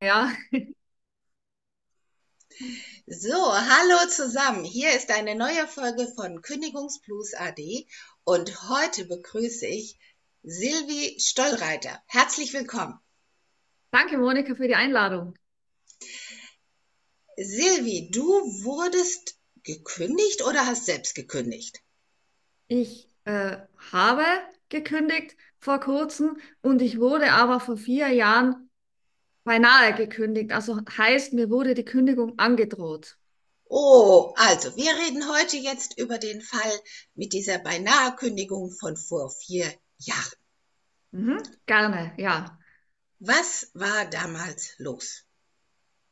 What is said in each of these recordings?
Ja, So, hallo zusammen. Hier ist eine neue Folge von Kündigungsblues AD und heute begrüße ich Silvi Stollreiter. Herzlich willkommen. danke Monika für die Einladung. Silvi, du wurdest gekündigt oder hast selbst gekündigt? Ich äh, habe gekündigt vor kurzem und ich wurde aber vor vier Jahren beinahe gekündigt. Also heißt, mir wurde die Kündigung angedroht. Oh, also wir reden heute jetzt über den Fall mit dieser beinahe Kündigung von vor vier Jahren. Mhm, gerne, ja. Was war damals los?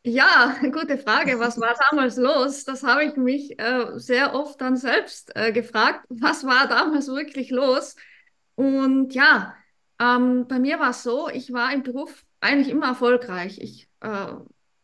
Ja, gute Frage. Was war damals los? Das habe ich mich äh, sehr oft dann selbst äh, gefragt. Was war damals wirklich los? Und ja, ähm, bei mir war es so, ich war im Beruf eigentlich immer erfolgreich. Ich äh,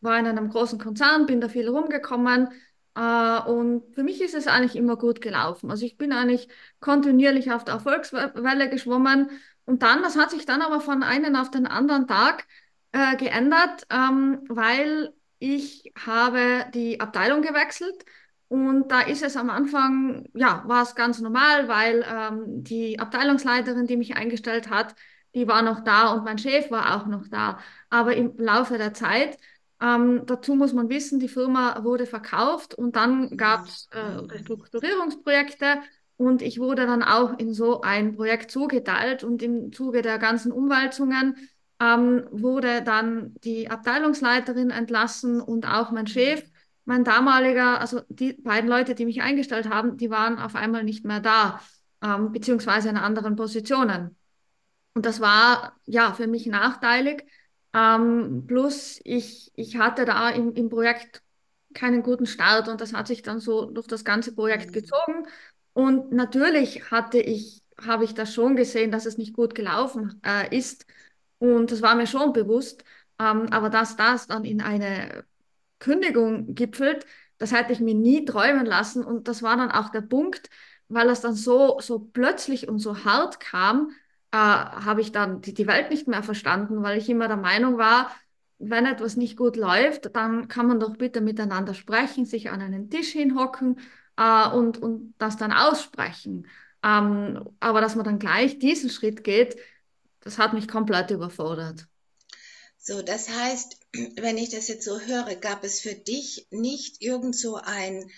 war in einem großen Konzern, bin da viel rumgekommen äh, und für mich ist es eigentlich immer gut gelaufen. Also ich bin eigentlich kontinuierlich auf der Erfolgswelle geschwommen und dann, das hat sich dann aber von einem auf den anderen Tag äh, geändert, ähm, weil ich habe die Abteilung gewechselt und da ist es am Anfang, ja, war es ganz normal, weil ähm, die Abteilungsleiterin, die mich eingestellt hat, die war noch da und mein Chef war auch noch da. Aber im Laufe der Zeit, ähm, dazu muss man wissen, die Firma wurde verkauft und dann gab es äh, Restrukturierungsprojekte und ich wurde dann auch in so ein Projekt zugeteilt und im Zuge der ganzen Umwälzungen ähm, wurde dann die Abteilungsleiterin entlassen und auch mein Chef. Mein damaliger, also die beiden Leute, die mich eingestellt haben, die waren auf einmal nicht mehr da, ähm, beziehungsweise in anderen Positionen. Und das war ja für mich nachteilig. Ähm, plus ich, ich hatte da im, im Projekt keinen guten Start und das hat sich dann so durch das ganze Projekt gezogen. Und natürlich hatte ich, habe ich das schon gesehen, dass es nicht gut gelaufen äh, ist. Und das war mir schon bewusst. Ähm, aber dass das dann in eine Kündigung gipfelt, das hätte ich mir nie träumen lassen. Und das war dann auch der Punkt, weil es dann so, so plötzlich und so hart kam, äh, habe ich dann die, die Welt nicht mehr verstanden, weil ich immer der Meinung war, wenn etwas nicht gut läuft, dann kann man doch bitte miteinander sprechen, sich an einen Tisch hinhocken äh, und, und das dann aussprechen. Ähm, aber dass man dann gleich diesen Schritt geht, das hat mich komplett überfordert. So, das heißt, wenn ich das jetzt so höre, gab es für dich nicht irgend so ein,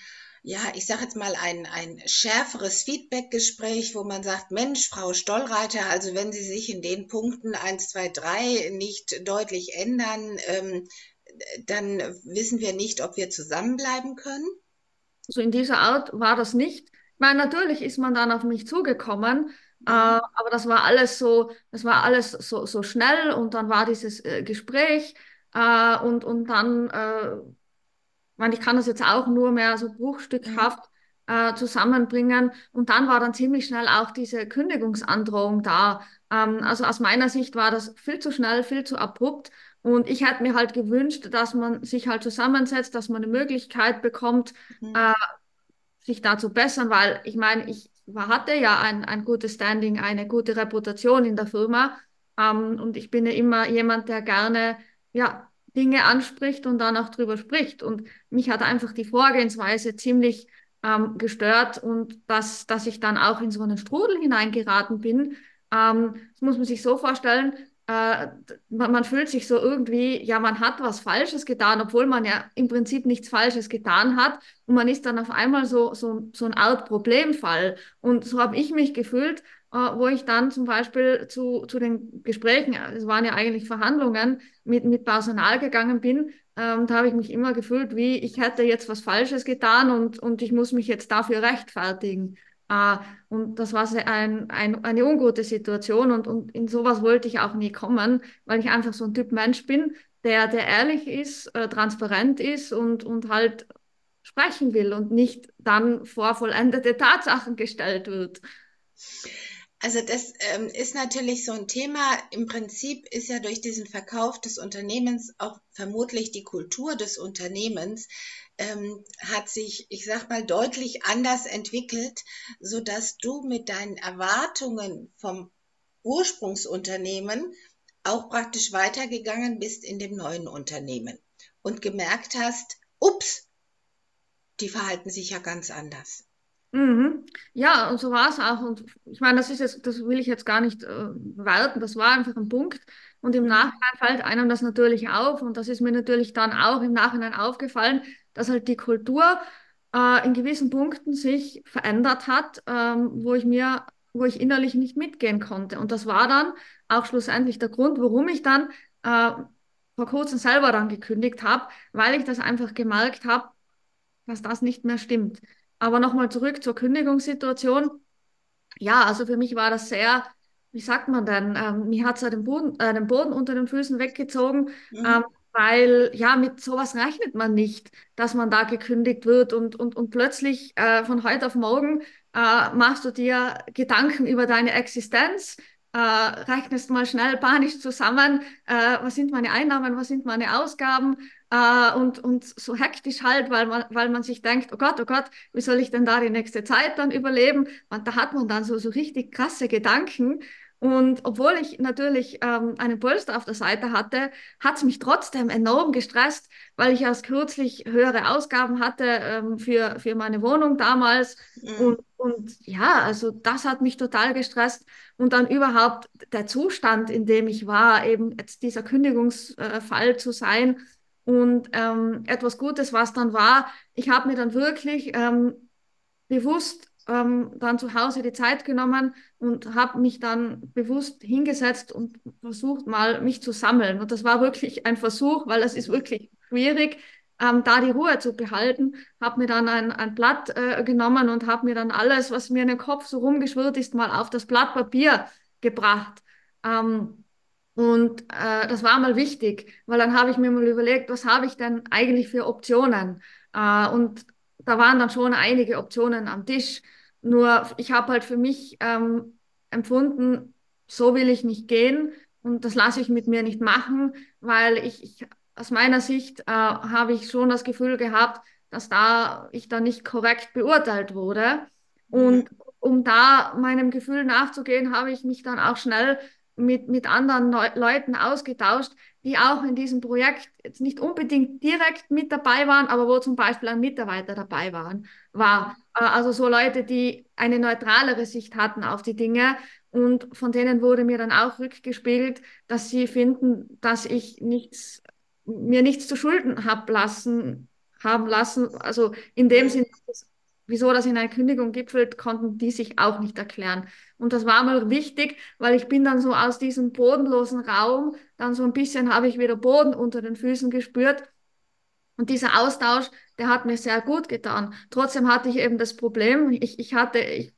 ja, ich sage jetzt mal ein, ein schärferes Feedbackgespräch, wo man sagt, Mensch, Frau Stollreiter, also wenn Sie sich in den Punkten eins, zwei, drei nicht deutlich ändern, ähm, dann wissen wir nicht, ob wir zusammenbleiben können? So in dieser Art war das nicht. Ich meine, natürlich ist man dann auf mich zugekommen, äh, aber das war alles so, das war alles so, so schnell und dann war dieses äh, Gespräch äh, und, und dann, äh, ich kann das jetzt auch nur mehr so bruchstückhaft äh, zusammenbringen und dann war dann ziemlich schnell auch diese Kündigungsandrohung da. Ähm, also aus meiner Sicht war das viel zu schnell, viel zu abrupt. Und ich hätte mir halt gewünscht, dass man sich halt zusammensetzt, dass man eine Möglichkeit bekommt, Mhm. äh, sich da zu bessern, weil ich meine, ich hatte ja ein, ein gutes Standing, eine gute Reputation in der Firma. Ähm, und ich bin ja immer jemand, der gerne ja, Dinge anspricht und dann auch drüber spricht. Und mich hat einfach die Vorgehensweise ziemlich ähm, gestört und dass, dass ich dann auch in so einen Strudel hineingeraten bin. Ähm, das muss man sich so vorstellen. Äh, man, man fühlt sich so irgendwie, ja, man hat was Falsches getan, obwohl man ja im Prinzip nichts Falsches getan hat. Und man ist dann auf einmal so, so, so eine Art Problemfall. Und so habe ich mich gefühlt, äh, wo ich dann zum Beispiel zu, zu den Gesprächen, es waren ja eigentlich Verhandlungen, mit, mit Personal gegangen bin. Ähm, da habe ich mich immer gefühlt, wie ich hätte jetzt was Falsches getan und, und ich muss mich jetzt dafür rechtfertigen. Äh, und das war ein, ein, eine ungute Situation und, und in sowas wollte ich auch nie kommen, weil ich einfach so ein Typ Mensch bin, der, der ehrlich ist, äh, transparent ist und, und halt sprechen will und nicht dann vor vollendete Tatsachen gestellt wird. Also das ähm, ist natürlich so ein Thema. Im Prinzip ist ja durch diesen Verkauf des Unternehmens auch vermutlich die Kultur des Unternehmens ähm, hat sich, ich sag mal, deutlich anders entwickelt, so dass du mit deinen Erwartungen vom Ursprungsunternehmen auch praktisch weitergegangen bist in dem neuen Unternehmen und gemerkt hast, ups, die verhalten sich ja ganz anders. Mhm. Ja, und so war es auch. Und ich meine, das ist jetzt, das will ich jetzt gar nicht äh, werten. Das war einfach ein Punkt. Und im Nachhinein fällt einem das natürlich auf. Und das ist mir natürlich dann auch im Nachhinein aufgefallen, dass halt die Kultur äh, in gewissen Punkten sich verändert hat, ähm, wo ich mir, wo ich innerlich nicht mitgehen konnte. Und das war dann auch schlussendlich der Grund, warum ich dann äh, vor kurzem selber dann gekündigt habe, weil ich das einfach gemerkt habe, dass das nicht mehr stimmt. Aber nochmal zurück zur Kündigungssituation. Ja, also für mich war das sehr, wie sagt man denn, ähm, mir hat es ja den Boden, äh, den Boden unter den Füßen weggezogen, Mhm. ähm, weil ja, mit sowas rechnet man nicht, dass man da gekündigt wird und, und, und plötzlich äh, von heute auf morgen äh, machst du dir Gedanken über deine Existenz, äh, rechnest mal schnell panisch zusammen, äh, was sind meine Einnahmen, was sind meine Ausgaben äh, und, und so hektisch halt, weil man, weil man sich denkt, oh Gott, oh Gott, wie soll ich denn da die nächste Zeit dann überleben? Und da hat man dann so, so richtig krasse Gedanken. Und obwohl ich natürlich ähm, einen Polster auf der Seite hatte, hat es mich trotzdem enorm gestresst, weil ich erst kürzlich höhere Ausgaben hatte ähm, für, für meine Wohnung damals. Mhm. Und, und ja, also das hat mich total gestresst. Und dann überhaupt der Zustand, in dem ich war, eben jetzt dieser Kündigungsfall zu sein. Und ähm, etwas Gutes, was dann war, ich habe mir dann wirklich ähm, bewusst ähm, dann zu Hause die Zeit genommen und habe mich dann bewusst hingesetzt und versucht mal mich zu sammeln. Und das war wirklich ein Versuch, weil es ist wirklich schwierig, ähm, da die Ruhe zu behalten. Habe mir dann ein, ein Blatt äh, genommen und habe mir dann alles, was mir in den Kopf so rumgeschwirrt ist, mal auf das Blatt Papier gebracht. Ähm, und äh, das war mal wichtig, weil dann habe ich mir mal überlegt, was habe ich denn eigentlich für Optionen? Äh, und da waren dann schon einige Optionen am Tisch. Nur ich habe halt für mich ähm, empfunden, so will ich nicht gehen und das lasse ich mit mir nicht machen, weil ich, ich aus meiner Sicht äh, habe ich schon das Gefühl gehabt, dass da ich da nicht korrekt beurteilt wurde. Mhm. Und um da meinem Gefühl nachzugehen, habe ich mich dann auch schnell mit, mit anderen Neu Leuten ausgetauscht, die auch in diesem Projekt jetzt nicht unbedingt direkt mit dabei waren, aber wo zum Beispiel ein Mitarbeiter dabei waren, war. Äh, Also so Leute, die eine neutralere Sicht hatten auf die Dinge. Und von denen wurde mir dann auch rückgespiegelt, dass sie finden, dass ich nichts, mir nichts zu Schulden hab lassen, haben lassen. Also in dem Mhm. Sinn, wieso das in einer Kündigung gipfelt, konnten die sich auch nicht erklären. Und das war mir wichtig, weil ich bin dann so aus diesem bodenlosen Raum, dann so ein bisschen habe ich wieder Boden unter den Füßen gespürt. Und dieser Austausch, der hat mir sehr gut getan. Trotzdem hatte ich eben das Problem, ich, ich hatte, ich,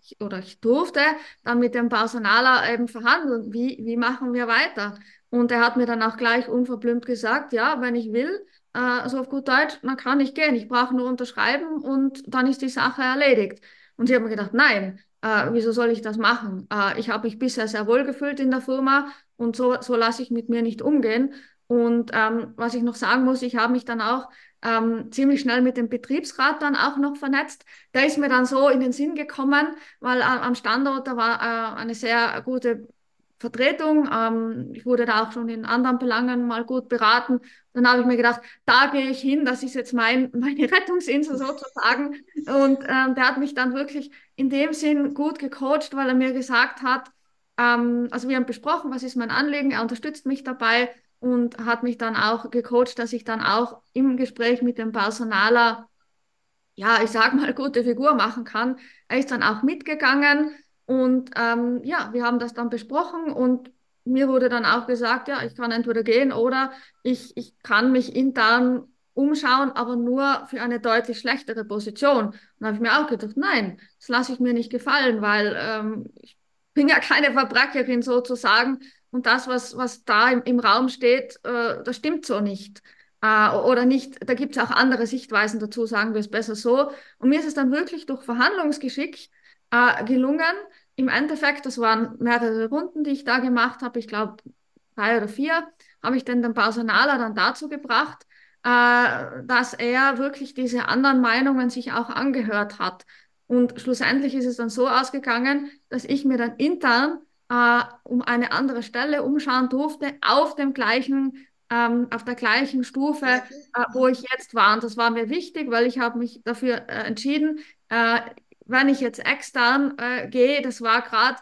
ich, oder ich durfte dann mit dem Personaler eben verhandeln, wie, wie machen wir weiter? Und er hat mir dann auch gleich unverblümt gesagt, ja, wenn ich will, äh, so auf gut Deutsch, dann kann ich gehen. Ich brauche nur unterschreiben und dann ist die Sache erledigt. Und ich habe mir gedacht, nein, äh, wieso soll ich das machen? Äh, ich habe mich bisher sehr wohl gefühlt in der Firma und so, so lasse ich mit mir nicht umgehen. Und ähm, was ich noch sagen muss, ich habe mich dann auch ähm, ziemlich schnell mit dem Betriebsrat dann auch noch vernetzt. Der ist mir dann so in den Sinn gekommen, weil äh, am Standort da war äh, eine sehr gute Vertretung. Ähm, ich wurde da auch schon in anderen Belangen mal gut beraten. Dann habe ich mir gedacht, da gehe ich hin, das ist jetzt mein, meine Rettungsinsel sozusagen. Und ähm, der hat mich dann wirklich in dem Sinn gut gecoacht, weil er mir gesagt hat, ähm, also wir haben besprochen, was ist mein Anliegen, er unterstützt mich dabei und hat mich dann auch gecoacht, dass ich dann auch im Gespräch mit dem Personaler ja, ich sag mal, gute Figur machen kann. Er ist dann auch mitgegangen und ähm, ja, wir haben das dann besprochen und mir wurde dann auch gesagt, ja, ich kann entweder gehen oder ich, ich kann mich intern umschauen, aber nur für eine deutlich schlechtere Position. Und da habe ich mir auch gedacht, nein, das lasse ich mir nicht gefallen, weil ähm, ich bin ja keine Verbrecherin sozusagen und das, was, was da im, im Raum steht, äh, das stimmt so nicht. Äh, oder nicht, da gibt es auch andere Sichtweisen dazu, sagen wir es besser so. Und mir ist es dann wirklich durch Verhandlungsgeschick äh, gelungen. Im Endeffekt, das waren mehrere Runden, die ich da gemacht habe, ich glaube drei oder vier, habe ich dann den Personaler dann dazu gebracht, äh, dass er wirklich diese anderen Meinungen sich auch angehört hat. Und schlussendlich ist es dann so ausgegangen, dass ich mir dann intern äh, um eine andere Stelle umschauen durfte, auf dem gleichen, ähm, auf der gleichen Stufe, äh, wo ich jetzt war. Und das war mir wichtig, weil ich habe mich dafür äh, entschieden, äh, wenn ich jetzt extern äh, gehe, das war gerade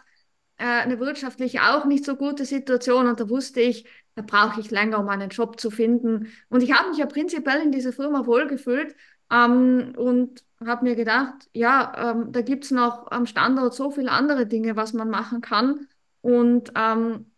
äh, eine wirtschaftlich auch nicht so gute Situation und da wusste ich, da brauche ich länger, um einen Job zu finden. Und ich habe mich ja prinzipiell in dieser Firma wohlgefühlt ähm, und habe mir gedacht, ja, ähm, da gibt es noch am Standort so viele andere Dinge, was man machen kann. Und ähm,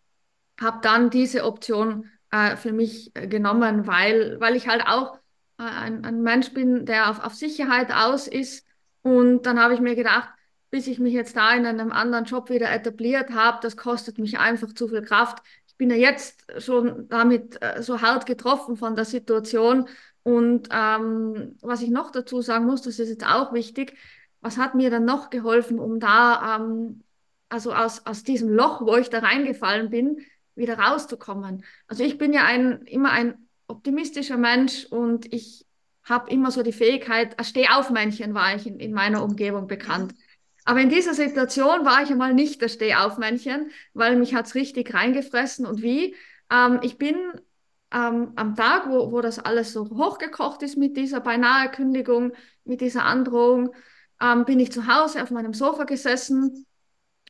habe dann diese Option äh, für mich äh, genommen, weil, weil ich halt auch äh, ein, ein Mensch bin, der auf, auf Sicherheit aus ist. Und dann habe ich mir gedacht, bis ich mich jetzt da in einem anderen Job wieder etabliert habe, das kostet mich einfach zu viel Kraft. Ich bin ja jetzt schon damit äh, so hart getroffen von der Situation. Und ähm, was ich noch dazu sagen muss, das ist jetzt auch wichtig, was hat mir dann noch geholfen, um da, ähm, also aus, aus diesem Loch, wo ich da reingefallen bin, wieder rauszukommen. Also ich bin ja ein, immer ein optimistischer Mensch und ich habe immer so die Fähigkeit, als Stehaufmännchen war ich in, in meiner Umgebung bekannt. Aber in dieser Situation war ich einmal nicht das Stehaufmännchen, weil mich hat's richtig reingefressen. Und wie? Ähm, ich bin ähm, am Tag, wo, wo das alles so hochgekocht ist mit dieser beinahe Kündigung, mit dieser Androhung, ähm, bin ich zu Hause auf meinem Sofa gesessen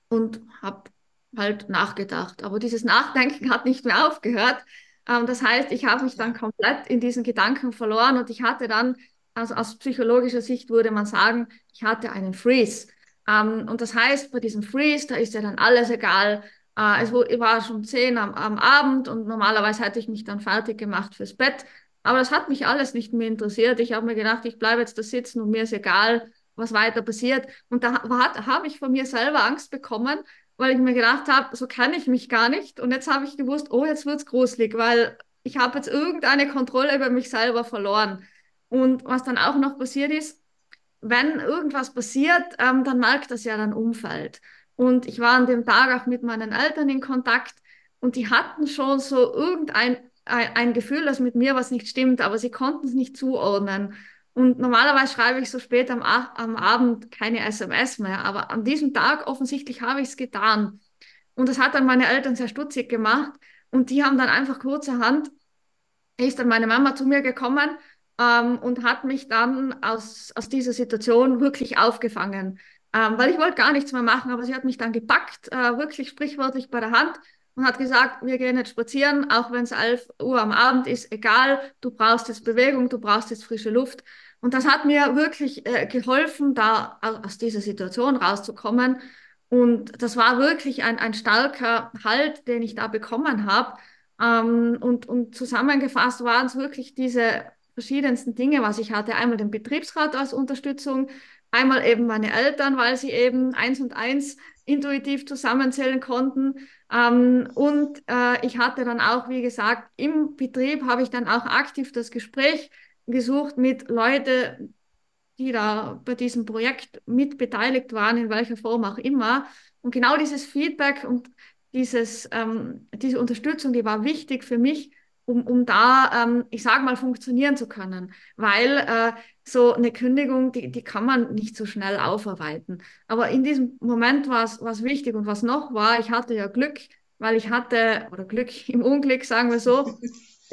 und habe halt nachgedacht. Aber dieses Nachdenken hat nicht mehr aufgehört. Ähm, das heißt, ich habe mich dann komplett in diesen Gedanken verloren und ich hatte dann, also aus psychologischer Sicht würde man sagen, ich hatte einen Freeze. Ähm, und das heißt, bei diesem Freeze, da ist ja dann alles egal, äh, es war schon zehn am, am Abend und normalerweise hätte ich mich dann fertig gemacht fürs Bett. Aber das hat mich alles nicht mehr interessiert. Ich habe mir gedacht, ich bleibe jetzt da sitzen und mir ist egal, was weiter passiert. Und da habe ich von mir selber Angst bekommen, weil ich mir gedacht habe, so kann ich mich gar nicht. Und jetzt habe ich gewusst, oh, jetzt wird es gruselig, weil ich habe jetzt irgendeine Kontrolle über mich selber verloren. Und was dann auch noch passiert ist, wenn irgendwas passiert, ähm, dann merkt das ja dein Umfeld. Und ich war an dem Tag auch mit meinen Eltern in Kontakt und die hatten schon so irgendein ein, ein Gefühl, dass mit mir was nicht stimmt, aber sie konnten es nicht zuordnen. Und normalerweise schreibe ich so spät am, am Abend keine SMS mehr, aber an diesem Tag offensichtlich habe ich es getan. Und das hat dann meine Eltern sehr stutzig gemacht. Und die haben dann einfach kurzerhand, ist dann meine Mama zu mir gekommen ähm, und hat mich dann aus, aus dieser Situation wirklich aufgefangen. Ähm, weil ich wollte gar nichts mehr machen, aber sie hat mich dann gepackt, äh, wirklich sprichwörtlich bei der Hand und hat gesagt, wir gehen jetzt spazieren, auch wenn es 11 Uhr am Abend ist, egal, du brauchst jetzt Bewegung, du brauchst jetzt frische Luft. Und das hat mir wirklich äh, geholfen, da aus dieser Situation rauszukommen. Und das war wirklich ein, ein starker Halt, den ich da bekommen habe. Ähm, und, und zusammengefasst waren es wirklich diese verschiedensten Dinge, was ich hatte. Einmal den Betriebsrat als Unterstützung, Einmal eben meine Eltern, weil sie eben eins und eins intuitiv zusammenzählen konnten. Ähm, und äh, ich hatte dann auch, wie gesagt, im Betrieb habe ich dann auch aktiv das Gespräch gesucht mit Leuten, die da bei diesem Projekt mit beteiligt waren, in welcher Form auch immer. Und genau dieses Feedback und dieses, ähm, diese Unterstützung, die war wichtig für mich, um, um da, ähm, ich sage mal, funktionieren zu können. Weil äh, so eine Kündigung, die, die kann man nicht so schnell aufarbeiten. Aber in diesem Moment war es wichtig. Und was noch war, ich hatte ja Glück, weil ich hatte, oder Glück im Unglück, sagen wir so,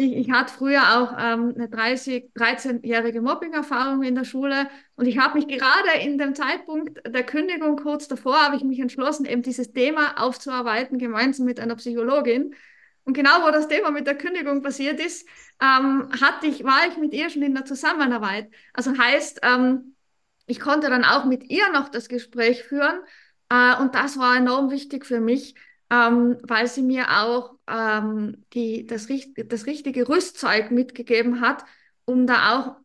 ich, ich hatte früher auch ähm, eine 30, 13-jährige Mobbing-Erfahrung in der Schule und ich habe mich gerade in dem Zeitpunkt der Kündigung kurz davor, habe ich mich entschlossen, eben dieses Thema aufzuarbeiten, gemeinsam mit einer Psychologin. Und genau wo das Thema mit der Kündigung passiert ist, ähm, hatte ich, war ich mit ihr schon in der Zusammenarbeit. Also heißt, ähm, ich konnte dann auch mit ihr noch das Gespräch führen. Äh, und das war enorm wichtig für mich, ähm, weil sie mir auch ähm, die, das, das richtige Rüstzeug mitgegeben hat, um da auch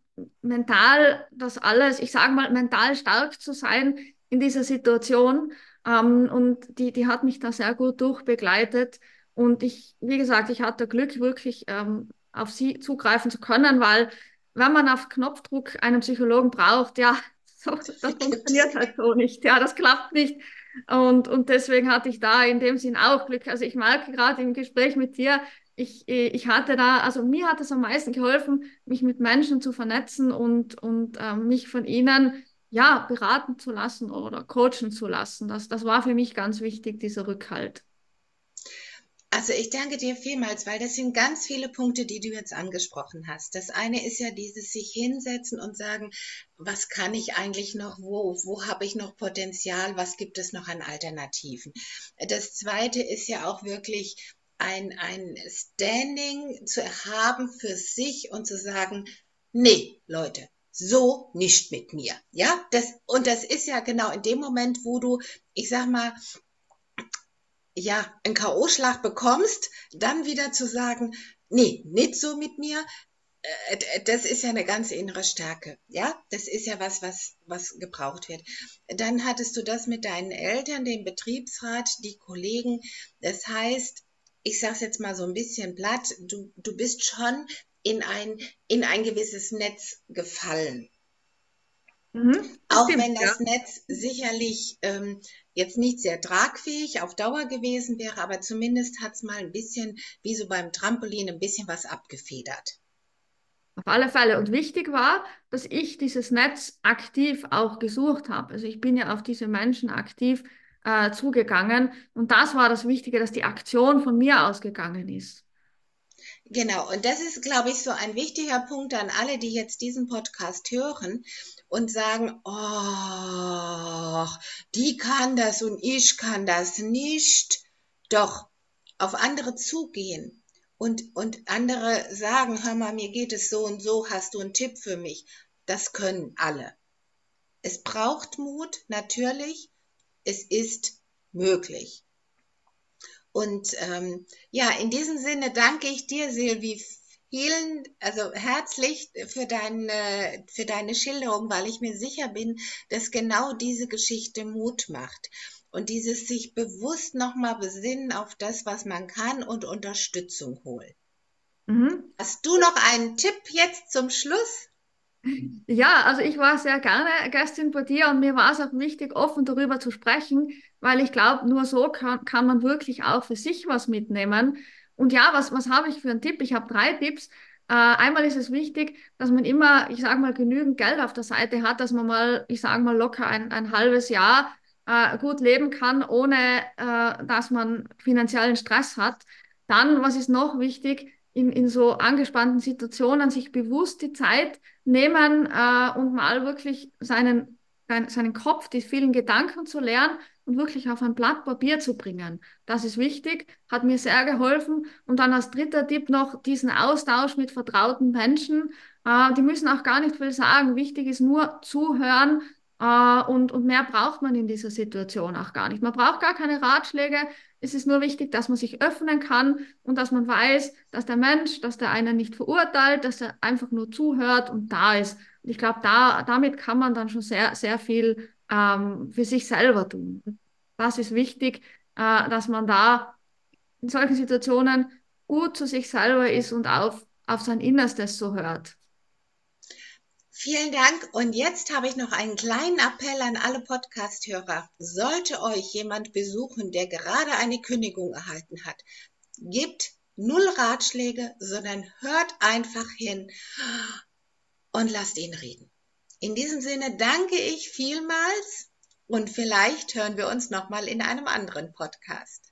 mental das alles, ich sage mal, mental stark zu sein in dieser Situation. Ähm, und die, die hat mich da sehr gut durchbegleitet. Und ich, wie gesagt, ich hatte Glück, wirklich ähm, auf sie zugreifen zu können, weil wenn man auf Knopfdruck einen Psychologen braucht, ja, so, das funktioniert halt so nicht. Ja, das klappt nicht. Und, und deswegen hatte ich da in dem Sinn auch Glück. Also ich merke gerade im Gespräch mit dir, ich, ich hatte da, also mir hat es am meisten geholfen, mich mit Menschen zu vernetzen und, und ähm, mich von ihnen ja beraten zu lassen oder coachen zu lassen. Das, das war für mich ganz wichtig, dieser Rückhalt. Also ich danke dir vielmals, weil das sind ganz viele Punkte, die du jetzt angesprochen hast. Das eine ist ja dieses sich hinsetzen und sagen, was kann ich eigentlich noch, wo, wo habe ich noch Potenzial, was gibt es noch an Alternativen. Das zweite ist ja auch wirklich ein, ein Standing zu haben für sich und zu sagen, nee, Leute, so nicht mit mir. Ja, das, und das ist ja genau in dem Moment, wo du, ich sag mal, ja, einen K.O.-Schlag bekommst, dann wieder zu sagen, nee, nicht so mit mir, äh, das ist ja eine ganz innere Stärke. Ja, das ist ja was, was, was gebraucht wird. Dann hattest du das mit deinen Eltern, dem Betriebsrat, die Kollegen. Das heißt, ich sage es jetzt mal so ein bisschen platt, du, du bist schon in ein, in ein gewisses Netz gefallen. Mhm, Auch stimmt, wenn das ja. Netz sicherlich ähm, jetzt nicht sehr tragfähig auf Dauer gewesen wäre, aber zumindest hat es mal ein bisschen, wie so beim Trampolin, ein bisschen was abgefedert. Auf alle Fälle. Und wichtig war, dass ich dieses Netz aktiv auch gesucht habe. Also ich bin ja auf diese Menschen aktiv äh, zugegangen. Und das war das Wichtige, dass die Aktion von mir ausgegangen ist. Genau, und das ist, glaube ich, so ein wichtiger Punkt an alle, die jetzt diesen Podcast hören und sagen, oh, die kann das und ich kann das nicht. Doch auf andere zugehen und, und andere sagen, hör mal, mir geht es so und so, hast du einen Tipp für mich? Das können alle. Es braucht Mut, natürlich. Es ist möglich. Und ähm, ja, in diesem Sinne danke ich dir, Silvi, vielen, also herzlich für deine, für deine Schilderung, weil ich mir sicher bin, dass genau diese Geschichte Mut macht. Und dieses sich bewusst nochmal besinnen auf das, was man kann und Unterstützung holen. Mhm. Hast du noch einen Tipp jetzt zum Schluss? Ja, also ich war sehr gerne Gästin bei dir und mir war es auch wichtig, offen darüber zu sprechen, weil ich glaube, nur so kann, kann man wirklich auch für sich was mitnehmen. Und ja, was, was habe ich für einen Tipp? Ich habe drei Tipps. Äh, einmal ist es wichtig, dass man immer, ich sage mal, genügend Geld auf der Seite hat, dass man mal, ich sage mal, locker ein, ein halbes Jahr äh, gut leben kann, ohne äh, dass man finanziellen Stress hat. Dann, was ist noch wichtig? in, in so angespannten Situationen sich bewusst die Zeit nehmen äh, und mal wirklich seinen, seinen Kopf, die vielen Gedanken zu lernen und wirklich auf ein Blatt Papier zu bringen. Das ist wichtig, hat mir sehr geholfen. Und dann als dritter Tipp noch diesen Austausch mit vertrauten Menschen. Äh, die müssen auch gar nicht viel sagen. Wichtig ist nur zuhören, Uh, und, und mehr braucht man in dieser Situation auch gar nicht. Man braucht gar keine Ratschläge. Es ist nur wichtig, dass man sich öffnen kann und dass man weiß, dass der Mensch, dass der einen nicht verurteilt, dass er einfach nur zuhört und da ist. Und ich glaube, da, damit kann man dann schon sehr, sehr viel ähm, für sich selber tun. Das ist wichtig, äh, dass man da in solchen Situationen gut zu sich selber ist und auf, auf sein Innerstes so hört. Vielen Dank. Und jetzt habe ich noch einen kleinen Appell an alle Podcast-Hörer. Sollte euch jemand besuchen, der gerade eine Kündigung erhalten hat, gebt null Ratschläge, sondern hört einfach hin und lasst ihn reden. In diesem Sinne danke ich vielmals und vielleicht hören wir uns nochmal in einem anderen Podcast.